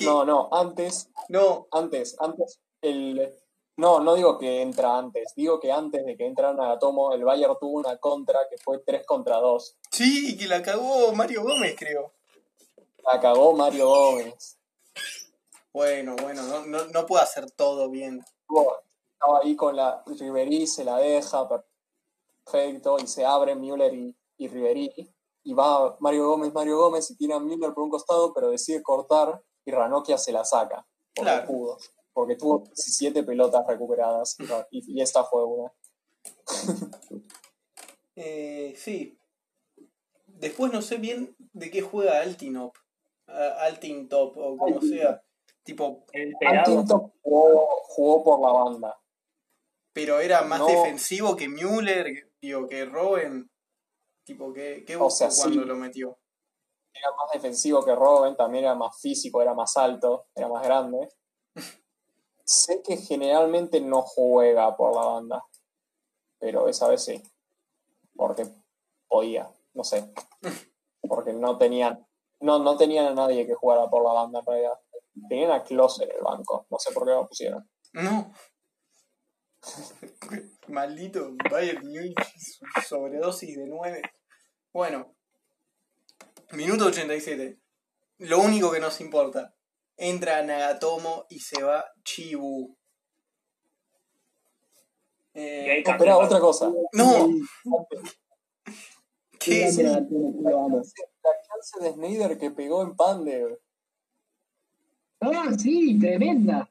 No, no, antes, no, antes, antes, el... No, no digo que entra antes, digo que antes de que entrara Nagatomo, el Bayern tuvo una contra que fue 3 contra 2. sí, que la cagó Mario Gómez, creo. La cagó Mario Gómez. Bueno, bueno, no, no, no puedo hacer todo bien. Estaba ahí con la Riverí, se la deja, perfecto, y se abre Müller y, y Riverí. Y va Mario Gómez, Mario Gómez, y tira a Müller por un costado, pero decide cortar y Ranocchia se la saca. Porque Claro. pudo. Porque tuvo 17 pelotas recuperadas y, y esta fue una. Eh, sí. Después no sé bien de qué juega Altinop. Altintop o como sea. Tipo. Antinto jugó, jugó por la banda. pero era más No. defensivo que Müller, digo, que Robben. Tipo, ¿qué, qué buscó O sea, sí. cuando lo metió? Era más defensivo que Robben, también era más físico, era más alto, era más grande. sé que generalmente no juega por la banda, pero esa vez sí. porque podía, no sé. Porque no tenían, no, no tenían a nadie que jugara por la banda en realidad. Tenían a Klose en el banco, no sé por qué lo pusieron. No. Maldito Bayern Múnich, su sobredosis de 9. Bueno, minuto 87. Lo único que nos importa. Entra Nagatomo y se va Chibu. Eh, espera, otra cosa. no, ¿qué es? La chance de Snyder que pegó en Pandev. Ah, sí, tremenda.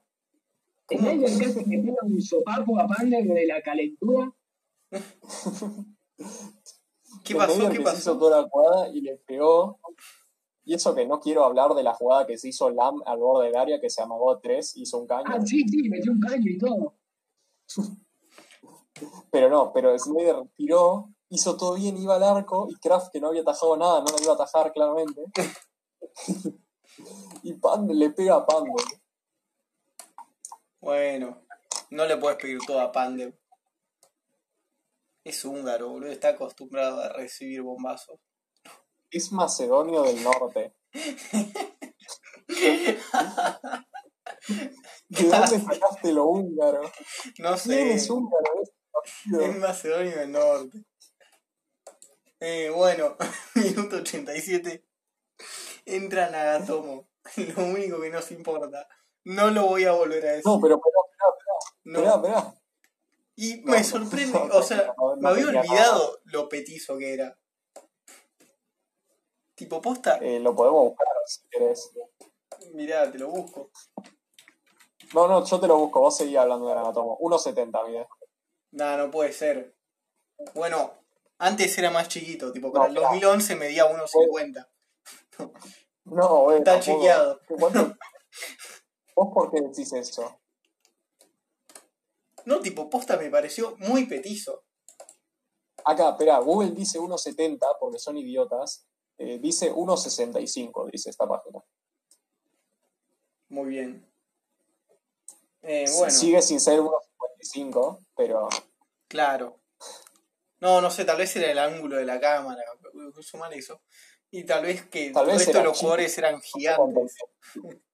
¿Cómo? Snyder casi que tira un sopapo a Pander de la calentura. ¿Qué pasó? ¿Qué que se hizo pasó? toda la jugada y le pegó. Y eso que no quiero hablar de la jugada que se hizo Lam al borde del área, que se amagó a tres, hizo un caño. Ah, sí, sí, metió un caño y todo. Pero no, pero Snyder tiró, hizo todo bien, iba al arco, y Kraft, que no había atajado nada, no la iba a atajar claramente. y Pande le pega a Pande. Bueno, no le puedes pedir todo a Pandev. Es húngaro, boludo. Está acostumbrado a recibir bombazos. Es macedonio del norte. ¿De dónde sacaste lo húngaro? No ¿Quién sé. es húngaro? este? Es Macedonia del Norte. Eh, bueno, minuto 87. Entra Nagatomo. Lo único que nos importa. No lo voy a volver a decir. No, pero espera, No. espera, espera, espera. Y No, me no, sorprende, no, o sea, no, no me había olvidado lo petizo que era. Tipo posta, Eh, lo podemos buscar si querés. mirá, te lo busco. No, no, yo te lo busco, vos seguís hablando de Nagatomo. 1.70, mira. Nah, no puede ser. Bueno, antes era más chiquito, tipo, para No, el claro. 2011 medía 1.50. No, bueno. Está chequeado. ¿Cuánto- ¿Vos por qué decís eso? No, tipo, posta me pareció muy petizo. Acá, espera, Google dice 1.70 porque son idiotas. Eh, dice 1.65, dice esta página. Muy bien. Eh, bueno, Sigue sin ser 1.55, pero claro. No, no sé, tal vez era el ángulo de la cámara. Mal eso. Y tal vez que Tal el vez resto de los chico. jugadores eran gigantes.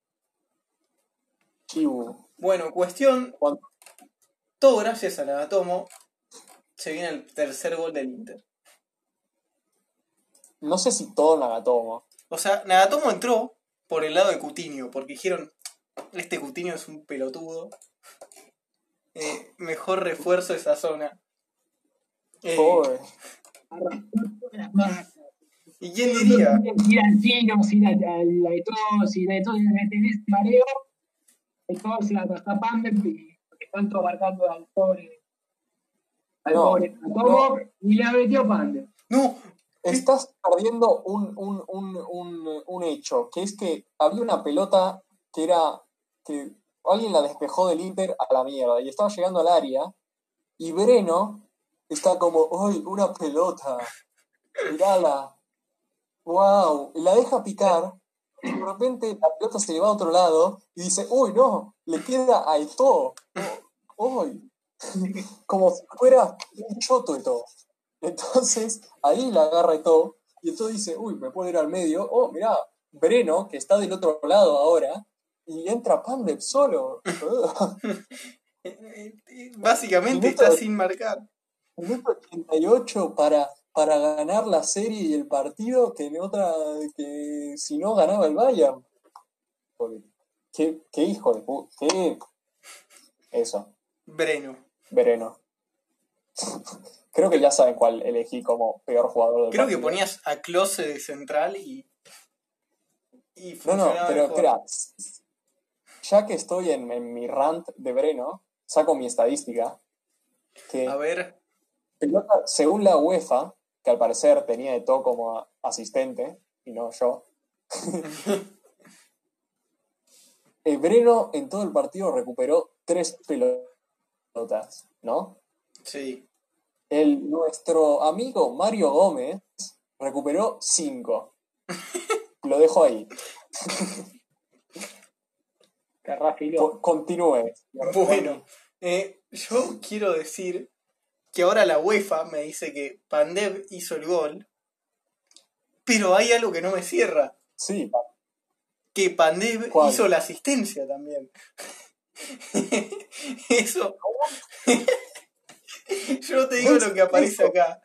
Bueno, cuestión. Todo gracias a Nagatomo. Se viene el tercer gol del Inter. No sé si todo Nagatomo. O sea, Nagatomo entró por el lado de Coutinho, porque dijeron, este Coutinho es un pelotudo. Eh, mejor refuerzo esa zona. Eh, Pobre. ¿Y quién diría? Ir al chino, ir al al- a todo, si de todo le tenés mareo, la porque están al pobre. Al No, pobre Nagatomo, y la metió Pander. No, Estás perdiendo un, un, un, un, un hecho, que es que había una pelota que era que alguien la despejó del Inter a la mierda y estaba llegando al área y Breno está como, ¡ay, una pelota! Mirala. ¡Wow! Y la deja picar y de repente la pelota se le va a otro lado y dice, ¡uy, no! Le queda a Eto'o. ¡Uy! Como si fuera un choto Eto'o. Entonces, ahí la agarra Eto'o y Eto'o dice, uy, me puedo ir al medio. Oh, mirá, Breno, que está del otro lado ahora, y entra Pandev solo. eh, eh, eh, básicamente Minuto- está sin marcar. Minuto 88 para, para ganar la serie y el partido que en otra, que si no ganaba el Bayern. ¿Qué, qué hijo de puta, qué... Eso, Breno. Breno. Creo que ya saben cuál elegí como peor jugador del Creo que ponías a Klose de central y. Y No, no, pero espera. Ya que estoy en, en mi rant de Breno, saco mi estadística. Que A ver. pelota, según la UEFA, que al parecer tenía de todo como asistente, y no yo, el Breno en todo el partido recuperó tres pelotas, ¿no? Sí. El, nuestro amigo Mario Gómez recuperó cinco. Lo dejo ahí. Continúe. Bueno, eh, yo quiero decir que ahora la UEFA me dice que Pandev hizo el gol, pero hay algo que no me cierra, Sí, que Pandev ¿Cuál? hizo la asistencia también. Eso. Yo te digo lo que aparece Eso. acá.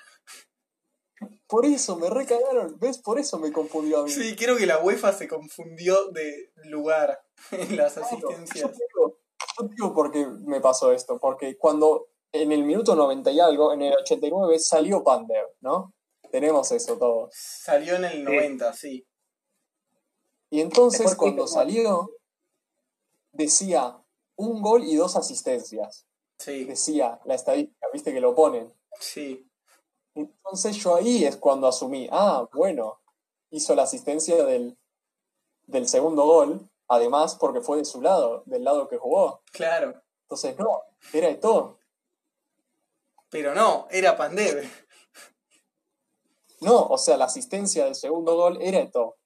por eso me recagaron. ¿Ves? Por eso me confundió a mí. Sí, creo que la UEFA se confundió de lugar en las Claro, asistencias. Yo digo, yo digo por qué me pasó esto. Porque cuando en el minuto 90 y algo, en el 89, salió Pandev, ¿no? Tenemos eso todo. Salió en el 90, sí. Y entonces Después cuando salió, decía un gol y dos asistencias. Sí, Decía la estadística, viste que lo ponen. sí. Entonces yo ahí es cuando asumí, ah, bueno, hizo la asistencia del, del segundo gol, además porque fue de su lado, del lado que jugó. Claro. Entonces, no, era de todo. Pero no, era Pandev. No, o sea, la asistencia del segundo gol era de todo.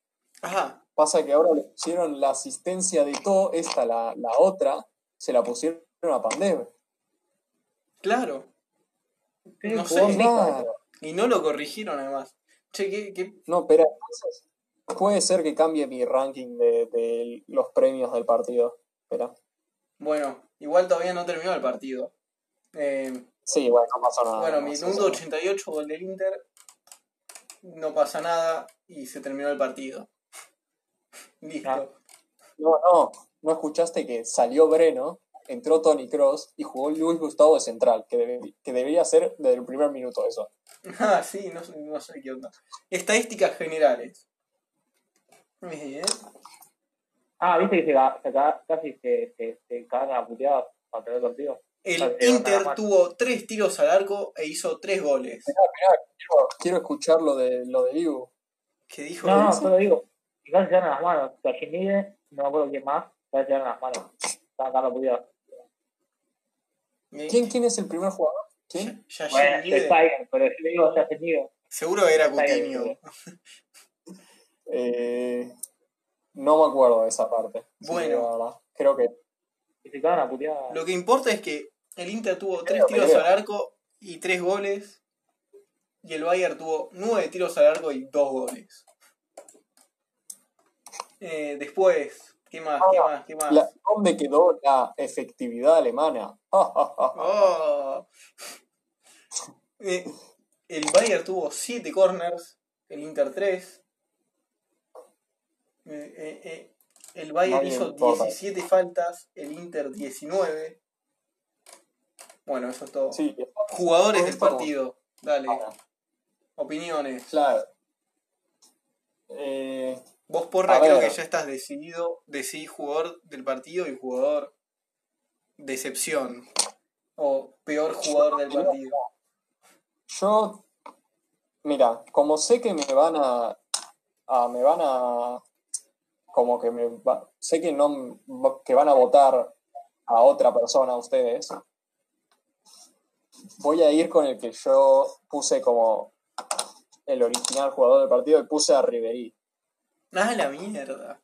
Ajá. Pasa que ahora le pusieron la asistencia de todo, esta, la, la otra, se la pusieron a Pandev. Claro. No sé. Y no lo corrigieron además. Che, ¿qué, qué- No, pero entonces, puede ser que cambie mi ranking de, de los premios del partido. Espera. Bueno, igual todavía no terminó el partido. Eh, Sí, bueno, no pasó nada. bueno, no minuto pasó nada. 88, gol del Inter. No pasa nada y se terminó el partido. Listo. Ah. No, no, no escuchaste que salió Breno, entró Tony Cross y jugó Luis Gustavo de central, que, debe- que debería ser desde el primer minuto eso. Ah, sí, no, sé- no sé qué onda. Estadísticas generales. Bien. Ah, viste que se, ca- se ca- casi se, se, se cagan a puteadas para tener contigo. El Inter tuvo tres tiros al arco e hizo tres goles. Quiero, quiero escuchar lo de, lo de Liu. ¿Qué dijo? No, no, eso? solo digo, casi se las manos. O sea, Mide, no me acuerdo quién más, se dan las manos. Estaban cagando a puteadas. Eh, ¿Quién, ¿Quién es el primer jugador? ¿Quién? Ya- ya- Bueno, se Tiger, pero yo digo, ya se Mide. Seguro era Coutinho. Eh, no me acuerdo de esa parte. Bueno. la. Creo que. Lo que importa es que el Inter tuvo tres tiros al arco y tres goles. Y el Bayern tuvo nueve tiros al arco y dos goles. Eh, después, ¿qué más? ¿Qué Ah, más? ¿Qué más? la- ¿Dónde quedó la efectividad alemana? Oh. Eh, el Bayern tuvo 7 corners, el Inter 3. Eh, el Bayern No hizo importa. 17 faltas, el Inter 19. Bueno, eso es todo. Sí, Jugadores del partido, dale, opiniones. claro. Eh, Vos, Porra, creo ver. que ya estás decidido, decidís jugador del partido y jugador decepción. O peor jugador del partido. Yo, mira, como sé que me van a, a- me van a, como que me va- sé que no, que van a votar a otra persona ustedes, voy a ir con el que yo puse como el original jugador del partido y puse a Riverí. Ah, la mierda.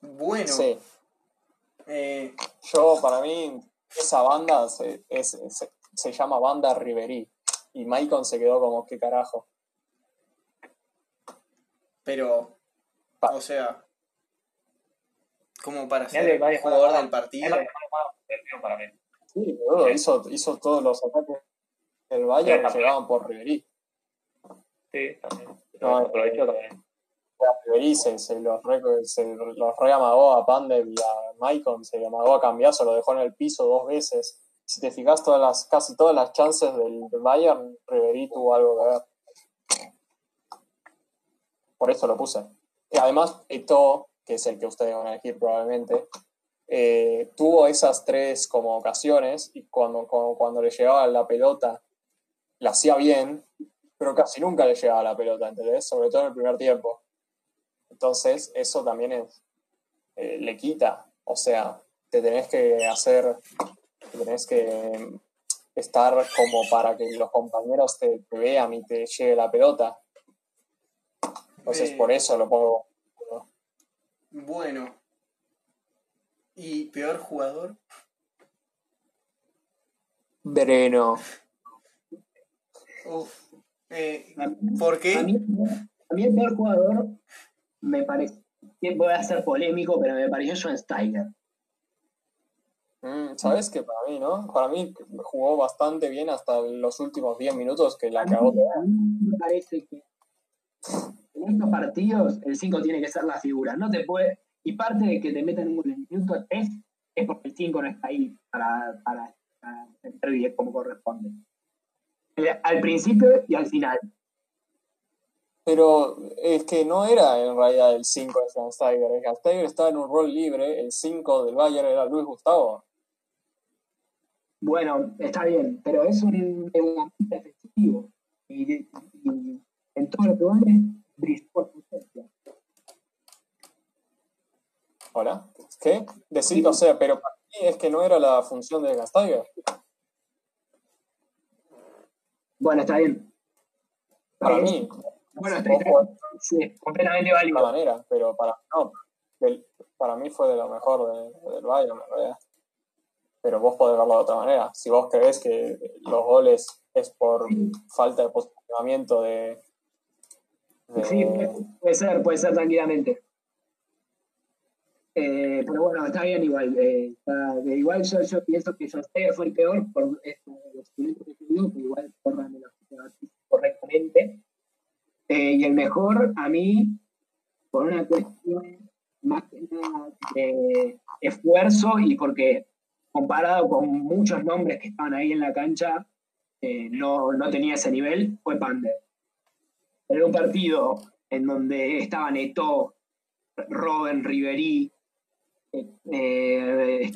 Bueno, Sí, eh, yo para mí esa banda se, es- se, se llama banda Riverí y Maicon se quedó como qué carajo. pero, Pa- o sea, como para ser varios jugador del partido. Para mí. Sí, boludo, hizo, hizo todos los ataques del Bayern también. llegaban por Riverí. Sí, también. No, Aprovecho también. Riverí se, se los re, se los re amagó a Pandev y a Maicon, se amagó a Cambiaso, lo dejó en el piso dos veces. Si te fijas, todas las, casi todas las chances del, Bayern, Riverí tuvo algo que ver. Por eso lo puse. Y además, Eto'o, que es el que ustedes van a elegir probablemente, eh, tuvo esas tres como ocasiones y cuando, cuando, cuando le llegaba la pelota, la hacía bien, pero casi nunca le llegaba la pelota, ¿entendés? Sobre todo en el primer tiempo. Entonces, eso también es, eh, le quita. O sea, te tenés que hacer, te tenés que estar como para que los compañeros te, te vean y te llegue la pelota. Entonces, Eh. por eso lo pongo. Bueno. ¿Y peor jugador? Breno. Uf. Eh, A mí- ¿Por A qué? mí, a mí el peor jugador me parece, voy a ser polémico, pero me pareció John Steiger. Mm, ¿Sabes que para mí, no? Para mí jugó bastante bien hasta los últimos 10 minutos que la cagó. A mí me parece que en estos partidos el 5 tiene que ser la figura. No te puede. Y parte de que te metan un gol en el minuto 3 es porque el 5 no está ahí para, para, para meter bien como corresponde. Al principio y al final. Pero es que no era en realidad el 5 de Schweinsteiger. El Schweinsteiger estaba en un rol libre. El 5 del Bayern era Luis Gustavo. Bueno, está bien, pero es un efectivo. Y, y en todos los lugares brilló por su. ¿Hola? ¿Qué? Decir, o sea, pero para mí es que no era la función de Schweinsteiger. Bueno, está bien. Para Eh, mí, Bueno, está, podés sí, completamente de otra válido. manera, pero para no, para mí fue de lo mejor de- del Bayern, en realidad. Pero vos podés verlo de otra manera. Si vos crees que los goles es por falta de posicionamiento de, de- Sí, puede ser, puede ser tranquilamente. Eh, pero bueno, está bien igual. eh, está- igual yo, yo pienso que Steyer fue el peor por esto, los elementos que tuvo, que igual corran de los correctamente. Eh, y el mejor, a mí, por una cuestión más que nada de esfuerzo y porque comparado con muchos nombres que estaban ahí en la cancha, eh, no, no tenía ese nivel, fue Pander. Era un partido en donde estaban Eto, Robben, Ribery, eh,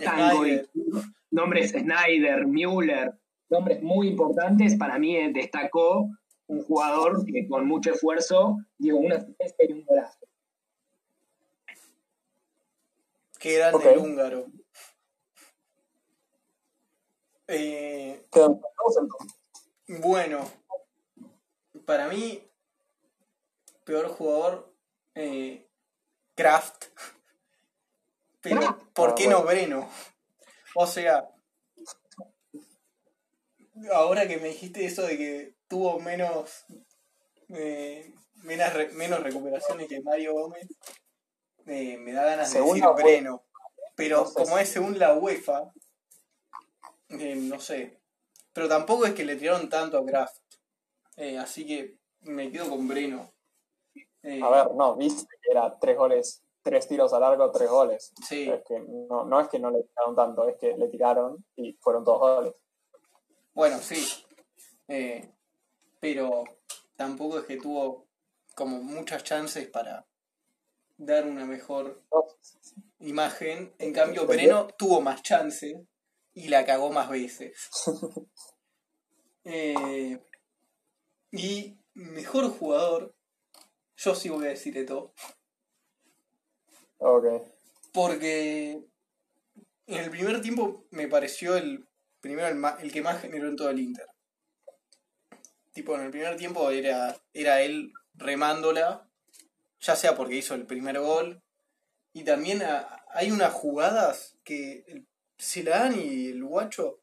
nombres Snyder, Müller, nombres muy importantes. Para mí eh, destacó un jugador que con mucho esfuerzo dio una asistencia y un golazo. Qué grande Ok. el húngaro. Eh, bueno, para mí, peor jugador, eh, Kraft. Pero, ¿por Ah, qué bueno. no Breno? O sea, ahora que me dijiste eso de que tuvo menos, eh, menos, re- menos recuperaciones que Mario Gómez, eh, me da ganas Según de decir. Breno. Pero No sé como si- es según la UEFA, eh, no sé. Pero tampoco es que le tiraron tanto a Kraft. Eh, así que me quedo con Breno. Eh, A ver, no, viste que era tres goles, tres tiros a largo, tres goles. Sí, Es que no, no es que no le tiraron tanto, es que le tiraron y fueron todos goles. bueno, sí. Eh, pero tampoco es que tuvo como muchas chances para dar una mejor imagen. En cambio, Breno tuvo más chances y la cagó más veces. Eh, y mejor jugador, yo sí voy a decir esto. Ok. Porque en el primer tiempo me pareció el primero el, el que más generó en todo el Inter. Tipo, en el primer tiempo era, era él remándola, ya sea porque hizo el primer gol. Y también hay unas jugadas que se la dan y el guacho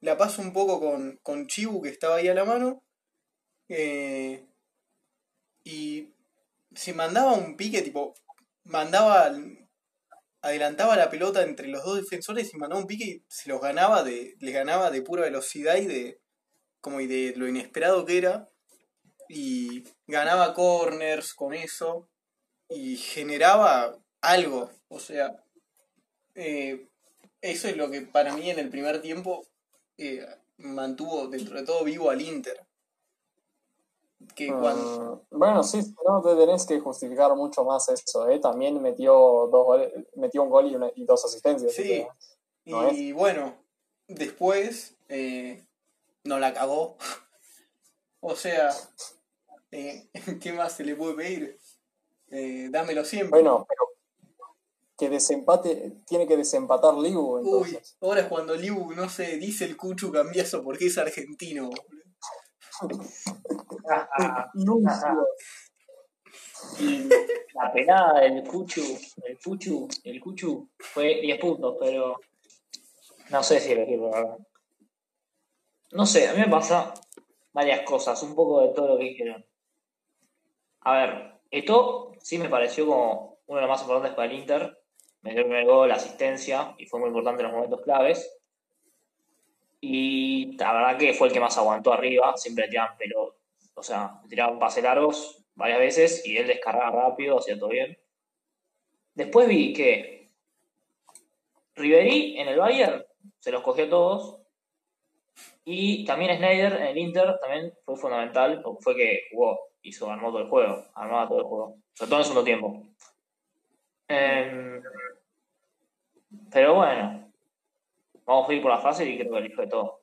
la pasa un poco con, con Chibu que estaba ahí a la mano. eh, y se mandaba un pique, tipo, mandaba adelantaba la pelota entre los dos defensores y mandaba un pique y se los ganaba de les ganaba de pura velocidad y de como y de lo inesperado que era. Y ganaba corners con eso y generaba algo. O sea eh, eso es lo que para mí en el primer tiempo eh, mantuvo dentro de todo vivo al Inter que cuando Mm, bueno, sí, no te tenés que justificar mucho más eso, ¿eh? También metió dos goles, metió un gol y, una- y dos asistencias. Sí. así que- no Y bueno, después eh, no la cagó. o sea, eh, ¿qué más se le puede pedir? Eh, dámelo siempre. Bueno, pero que desempate, tiene que desempatar Liu, Uy, ahora es cuando Liu, no sé, dice el Cuchu cambiazo porque es argentino. Y la penada del Cuchu, el Cuchu, el Cuchu fue 10 puntos, pero no sé si elegirlo, la verdad. no sé, a mí me pasa varias cosas, un poco de todo lo que dijeron. A ver, esto sí me pareció como uno de los más importantes para el Inter. Me dio el la asistencia, y fue muy importante en los momentos claves. Y la verdad que fue el que más aguantó arriba, siempre le tiraban pero, o sea, tiraban pases largos varias veces y él descargaba rápido, hacía todo bien. Después vi que Ribery en el Bayern se los cogió a todos y también Snyder en el Inter también fue fundamental porque fue que jugó, hizo, armó todo el juego, armaba todo el juego, sobre todo en el segundo tiempo. Em, pero bueno, vamos a ir por la fase y creo que elijo de todo.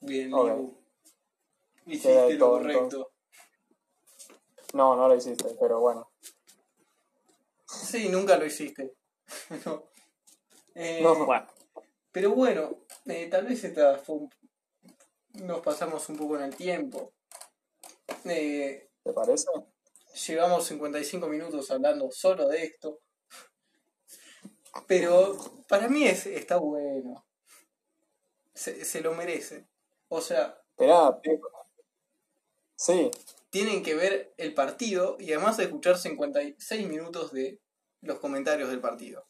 Bien. Sí, Hiciste lo todo, correcto. No, no lo hiciste, pero bueno. Sí, nunca lo hiciste. no. Eh, No. Bueno, Pero bueno, eh, tal vez esta fue un- nos pasamos un poco en el tiempo. Eh, ¿Te parece? llevamos 55 minutos hablando solo de esto. Pero para mí es, está bueno. Se, se lo merece. O sea, Esperá. Sí, tienen que ver el partido y además escuchar 56 minutos de los comentarios del partido.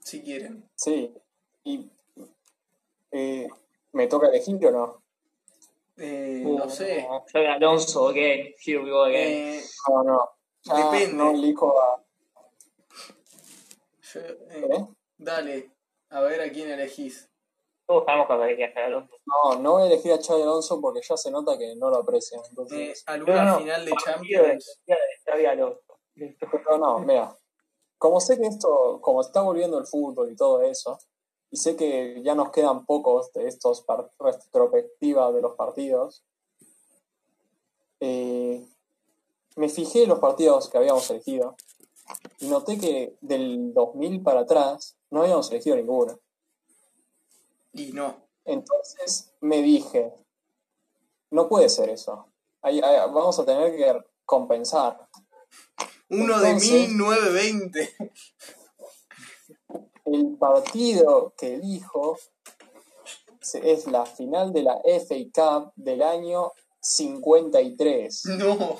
Si quieren. sí. Y. eh, ¿Me toca elegir o no? Eh, uh, no sé. Alonso, again, here we go again. Eh, No, no. Ya Depende. No elijo a. yo- eh, ¿eh? dale, a ver a quién elegís. Todos sabemos que que Xabi Alonso. No, no voy a elegir a Xabi Alonso porque ya se nota que no lo aprecian. Eh, Entonces, alguna No, no, final de Champions. de Xabi Alonso. Pero no, mira. Como sé que esto, como está volviendo el fútbol y todo eso, y sé que ya nos quedan pocos de estos retrospectivas de los partidos, eh, me fijé en los partidos que habíamos elegido y noté que del 2000 para atrás no habíamos elegido ninguno. Y no. Entonces me dije, no puede ser eso. Ahí- ahí- vamos a tener que compensar. Uno de Entonces- 1920. El partido que elijo es la final de la FA Cup del año 53. No.